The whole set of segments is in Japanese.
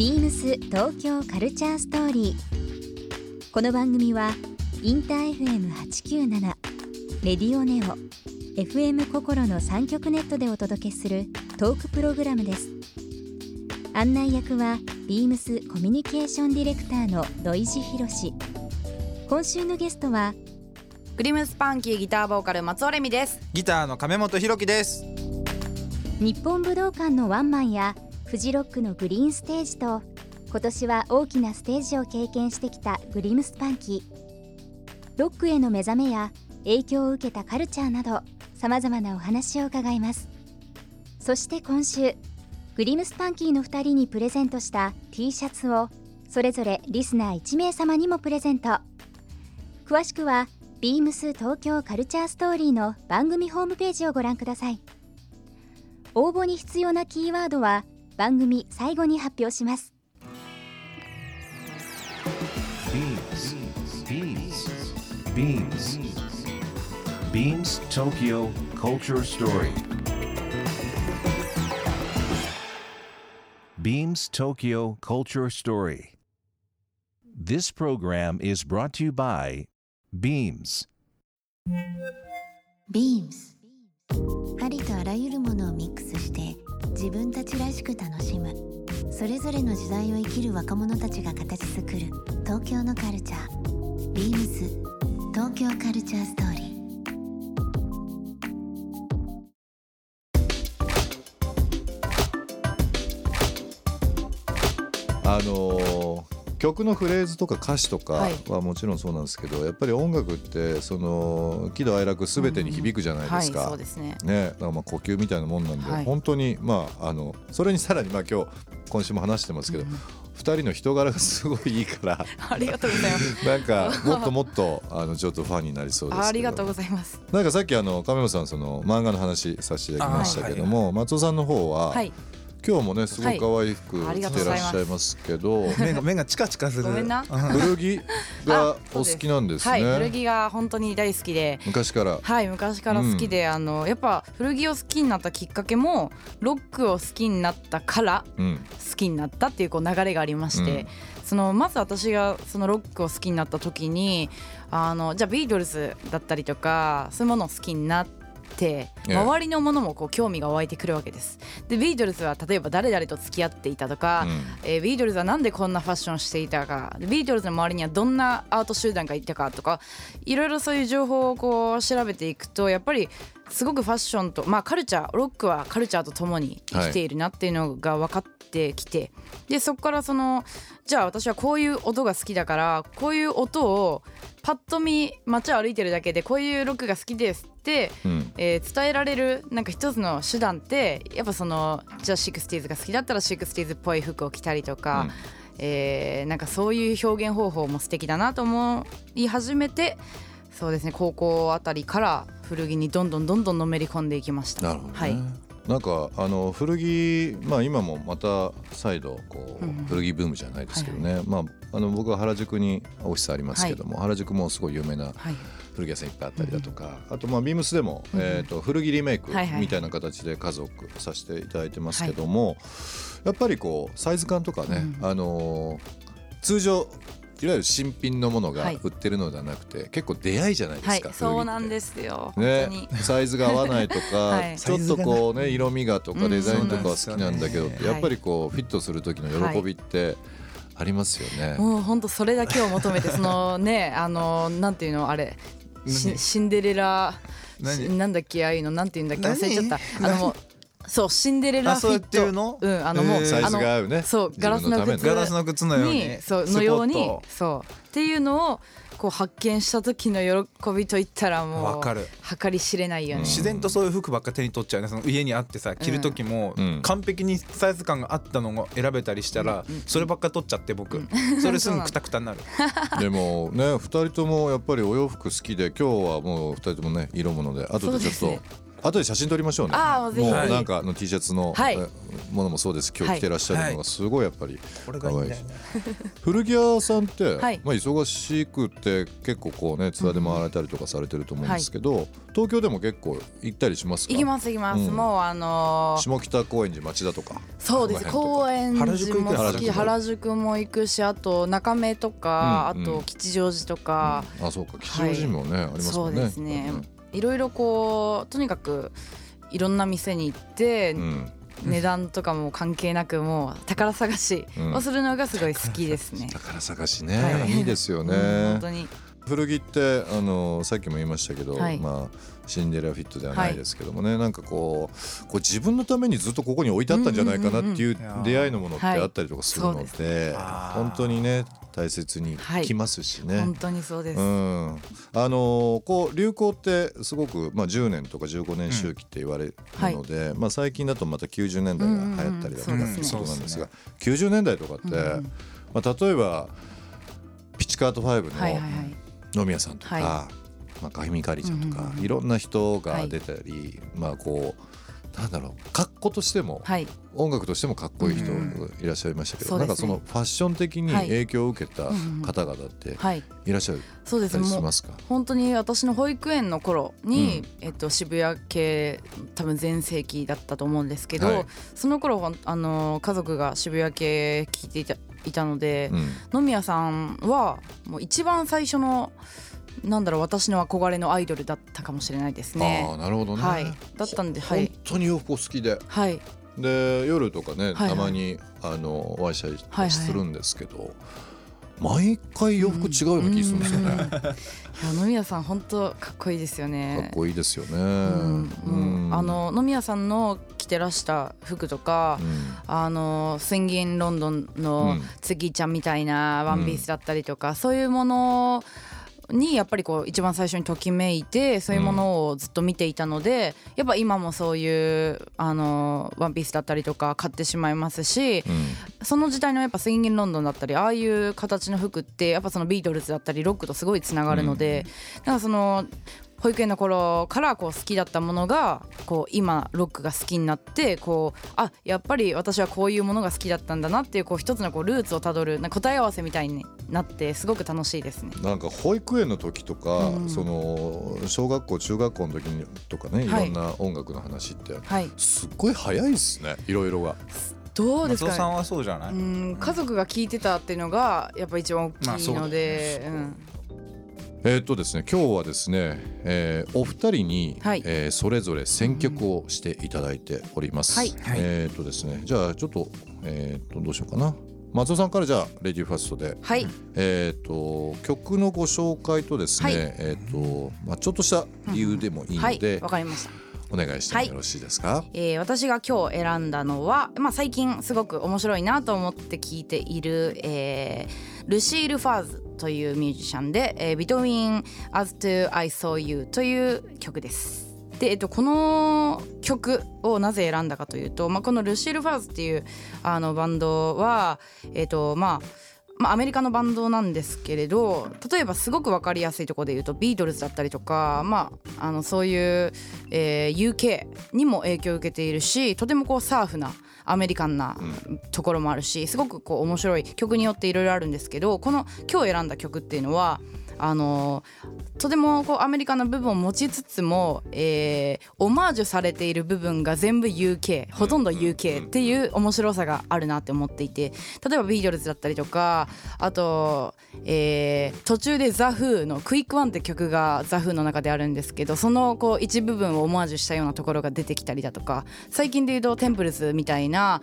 ビームス東京カルチャーストーリー。この番組はインター FM897 レディオネオ FM 心の三極ネットでお届けするトークプログラムです。案内役はビームスコミュニケーションディレクターの土井博志。今週のゲストはグリムスパンキーギターボーカル松尾レミですギターの亀本ひろきです日本武道館のワンマンやフジロックのグリーンステージと今年は大きなステージを経験してきたグリムスパンキー。ロックへの目覚めや影響を受けたカルチャーなどさまざまなお話を伺います。そして今週グリムスパンキーの2人にプレゼントした T シャツをそれぞれリスナー1名様にもプレゼント。詳しくはビームス東京カルチャーストーリーの番組ホームページをご覧ください。応募に必要なキーワードは番組最後に発表します Beams. Beams. Beams Tokyo Culture Story. Beams Tokyo Culture Story. This program is brought to you by Beams. ビームスありとあらゆるものをミックスして自分たちらしく楽しむ。それぞれの時代を生きる若者たちが形作る東京のカルチャー。ビームス東京カルチャーストーリー。あのー曲のフレーズとか歌詞とかはい。はもちろんそうなんですけど、やっぱり音楽ってその喜怒哀楽すべてに響くじゃないですか。はいそうですね。ね、だからまあ呼吸みたいなもんなんで、はい。本当にまああのそれにさらにまあ今日今週も話してますけど、二人の人柄がすごいいいから。ありがとうございます。なんか もっともっとあのちょっとファンになりそうです。ありがとうございます。なんかさっきあの亀本さんその漫画の話させていただきましたけども、松尾さんの方は、はい今日もねすごく可愛い服着てがとうございますらっしゃいますけど。目が目がチカチカする古着がお好きなんですはい古ね。着が本当に大好きで昔から。はい昔から好きで、あのやっぱ古着を好きになったきっかけもロックを好きになったからうん。好きになったっていうこう流れがありまして、うんそのまず私がそのロックを好きになった時にあのじゃあビートルズだったりとかそういうものを好きになって。ええ。周りのものもこう興味が湧いてくるわけです。でビートルズは例えば誰々と付き合っていたとか、うん。えービートルズはなんでこんなファッションしていたかでビートルズの周りにはどんなアート集団がいたかとかいろいろそういう情報をこう調べていくとやっぱりすごくファッションとまあカルチャーロックはカルチャーとともに生きているなっていうのが分かってきて、でそこからそのじゃあ私はこういう音が好きだからこういう音をパッと見街を歩いてるだけでこういうロックが好きですって、うん。えー伝えられるなんか一つの手段ってやっぱそのじゃあ 60s が好きだったら 60s っぽい服を着たりとか、うんえーなんかそういう表現方法も素敵だなと思い始めてそうですね。高校あたりから古着にどんどんどんどんのめり込んでいきました。なるほどね。はい。なんかあの古着まあ今もまた再度こう、うんうん。古着ブームじゃないですけどね。まああの僕は原宿にオフィスありますけども、原宿もすごい有名なはい。古着屋さんいっぱいあったりだとか、あとまあビームスでも、うんえっ、と古着リメイクはいはい。みたいな形で数多くさせていただいてますけども、やっぱりこうサイズ感とかね、うん。あのー通常いわゆる新品のものがはい。売ってるのではなくて、結構出会いじゃないではいすか、そうなんすですよ、ねサイズが合わないとか、はい。ちょっとこうね色味がとかうん。デザインとかは好きなんだけど、そうなんね。やっぱりこうフィットする時の喜びってありますよね。もう本当それだけを求めて そのねあのなんていうのあれシンデレラなんだっけああいうのなんていうんだっけ何忘れちゃった。あのもうそうシンデレラフィッあそうやっていうの？トうんあのもう、サイズあのが合うね。そうガラスの靴ガラスの靴のように。にそうのようにそう。っていうのをこう発見した時の喜びといったらもうわかる。計り知れないよね、自然とそういう服ばっか手に取っちゃうね。その家にあってさ着る時もうん。完璧にサイズ感があったのを選べたりしたらそればっか取っちゃって僕。それすぐクタクタになる。でもね2人ともやっぱりお洋服好きで今日はもう2人ともね色物で。後でちょっとそうですね後で写真撮りましょうね。あーぜひ。もうはいなんかあの T シャツの、はい。えものもそうです。今日着てらっしゃるのがすごいやっぱり。これがいいんだよね。古着屋さんって、はい。まあ、忙しくて結構こうねツアーで回られたりとかされてると思うんですけど、東京でも結構行ったりしますか？行きます行きます、うん。もうあのー下北高円寺町田とか。そうです。この辺とか。高円原宿寺も行く好き原宿。原宿も行くしあと中目とか、うんうん。あと吉祥寺とか、あそうか。吉祥寺もね、ありますもんね。そうですねいろいろこうとにかくいろんな店に行って、うん、うん値段とかも関係なくもう宝探しをするのがすごい好きですね。宝探しね、はい。い、いですよね、うん本当に。古着ってあのさっきも言いましたけど、はい。まあシンデレラフィットではないですけどもね、なんかこうこう自分のためにずっとここに置いてあったんじゃないかなっていう出会いのものってあったりとかするのはい。で,、本当にね大切にはい。きますしね。本当にそうです。うん、あのこう流行ってすごく、まあ、10年とか15年周期って言われるので、まあ、最近だとまた90年代が流行ったりだとかうんうんうんっていうことなんですが、そう90年代とかって、うんうん。まあ、例えばピチカート5はいはいはのい。野宮さんとか、はまあ、カヒミカリちゃんとか、うんうんうん。いろんな人が出たり、まあこうなんだろう格好としても、はい。音楽としてもかっこいい人うん。いらっしゃいましたけど、そうですね。なんかそのファッション的にはい。影響を受けたうんうん方々ってはい。いらっしゃるそうです。しますか、本当に私の保育園の頃に、えっと、渋谷系多分全盛期だったと思うんですけど、はい。その頃あの家族が渋谷系聞いていたいたのでう、ん。野宮さんはもう一番最初のなんだろう私の憧れのアイドルだったかもしれないですあね。あ。なるほどね、はい、だったんで、はい。本、当に洋服お好きで。はい、で夜とかね、はいはい。たまにあのお会いしたりするんですけど、毎回洋服違うような気するんですよね、かいや野宮さん本当かっこいいですよね。っこいいですよね、うんうん。あの野宮さんの着てらした服とか、うん。あのスインギンロンドンうのん。ツギちゃんみたいなワンピースだったりとか、そういうものにやっぱりこう一番最初にときめいてそういうものをずっと見ていたので、やっぱ今もそういうあのワンピースだったりとか買ってしまいますし、うん。その時代のやっぱスインギンロンドンだったりああいう形の服ってやっぱそのビートルズだったりロックとすごいつながるので、だからその保育園の頃からこう好きだったものがこう今ロックが好きになってこうあやっぱり私はこういうものが好きだったんだなっていうこう一つのこうルーツをたどる答え合わせみたいになってすごく楽しいですね。なんか保育園の時とか、うん。その小学校中学校の時にとかねいはいろんな音楽の話って、はい、すっごい早いですねいろいろが。どうですか？ね松尾さんはそうじゃない、うん家族が聞いてたっていうのがやっぱ一番大きいので、まあえーっとですね今日はですね、えーお二人に、はい。えーそれぞれ選曲をしていただいております。はい。えーっとですねじゃあちょっと,、えーっとどうしようかな。松尾さんからじゃあレディーファーストで、はい。えーっと曲のご紹介とですね、はい。えーっとまあ、ちょっとした理由でもいいはい。ので、わかりました。お願いしてもよろしいですか？えー私が今日選んだのは、まあ、最近すごく面白いなと思って聴いている、えールシール・ファーズというミュージシャンで「えー Between As to I Saw You」という曲です。で、えっと、この曲をなぜ選んだかというと、まあ、このルシール・ファーズっていうあのバンドは、えっとまあ、まあ、アメリカのバンドなんですけれど例えばすごく分かりやすいところで言うとビートルズだったりとか、まあ、あのそういう、えー UK にも影響を受けているしとてもこうサーフなアメリカンなところもあるしすごくこう面白い曲によっていろいろあるんですけどこの今日選んだ曲っていうのはあのとてもこうアメリカの部分を持ちつつも、えーオマージュされている部分が全部 UK ほとんど UK っていう面白さがあるなって思っていて例えばビートルズだったりとかあと、えー途中でザ・フーの「クイックワン」って曲がザ・フーの中であるんですけどそのこう一部分をオマージュしたようなところが出てきたりだとか最近で言うとテンプルズみたいな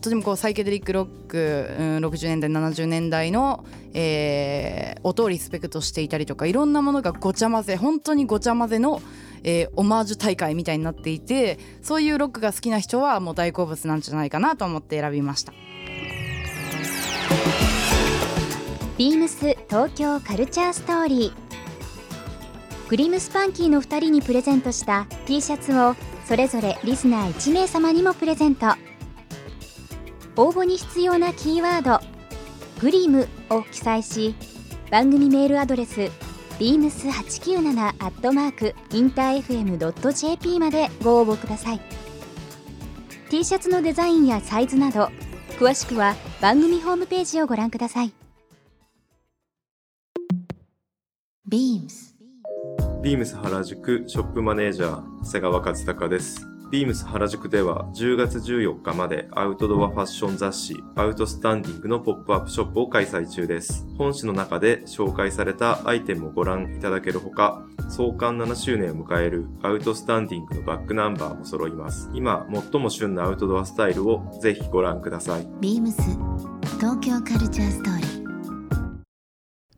とてもこうサイケデリックロック、うん、60年代70年代の、えー音をリスペクトしていたりとかいろんなものがごちゃ混ぜ本当にごちゃ混ぜの、えーオマージュ大会みたいになっていてそういうロックが好きな人はもう大好物なんじゃないかなと思って選びました。ビームス東京カルチャーストーリーグリムスパンキーの2人にプレゼントした T シャツをそれぞれリスナー1名様にもプレゼント応募に必要なキーワード「グリム」を記載し番組メールアドレス beams897 アットマークインター FM.jp までご応募ください。T シャツのデザインやサイズなど詳しくは番組ホームページをご覧ください。Beams ビームス原宿ショップマネージャー長谷川和孝です。ビームス原宿では10月14日までアウトドアファッション雑誌アウトスタンディングのポップアップショップを開催中です。本誌の中で紹介されたアイテムをご覧いただけるほか、創刊7周年を迎えるアウトスタンディングのバックナンバーも揃います。今最も旬なアウトドアスタイルをぜひご覧ください。beams 東京カルチャーストーリー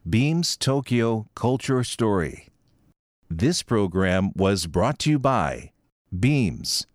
Beams Tokyo Culture Story. This program was brought to you by Beams.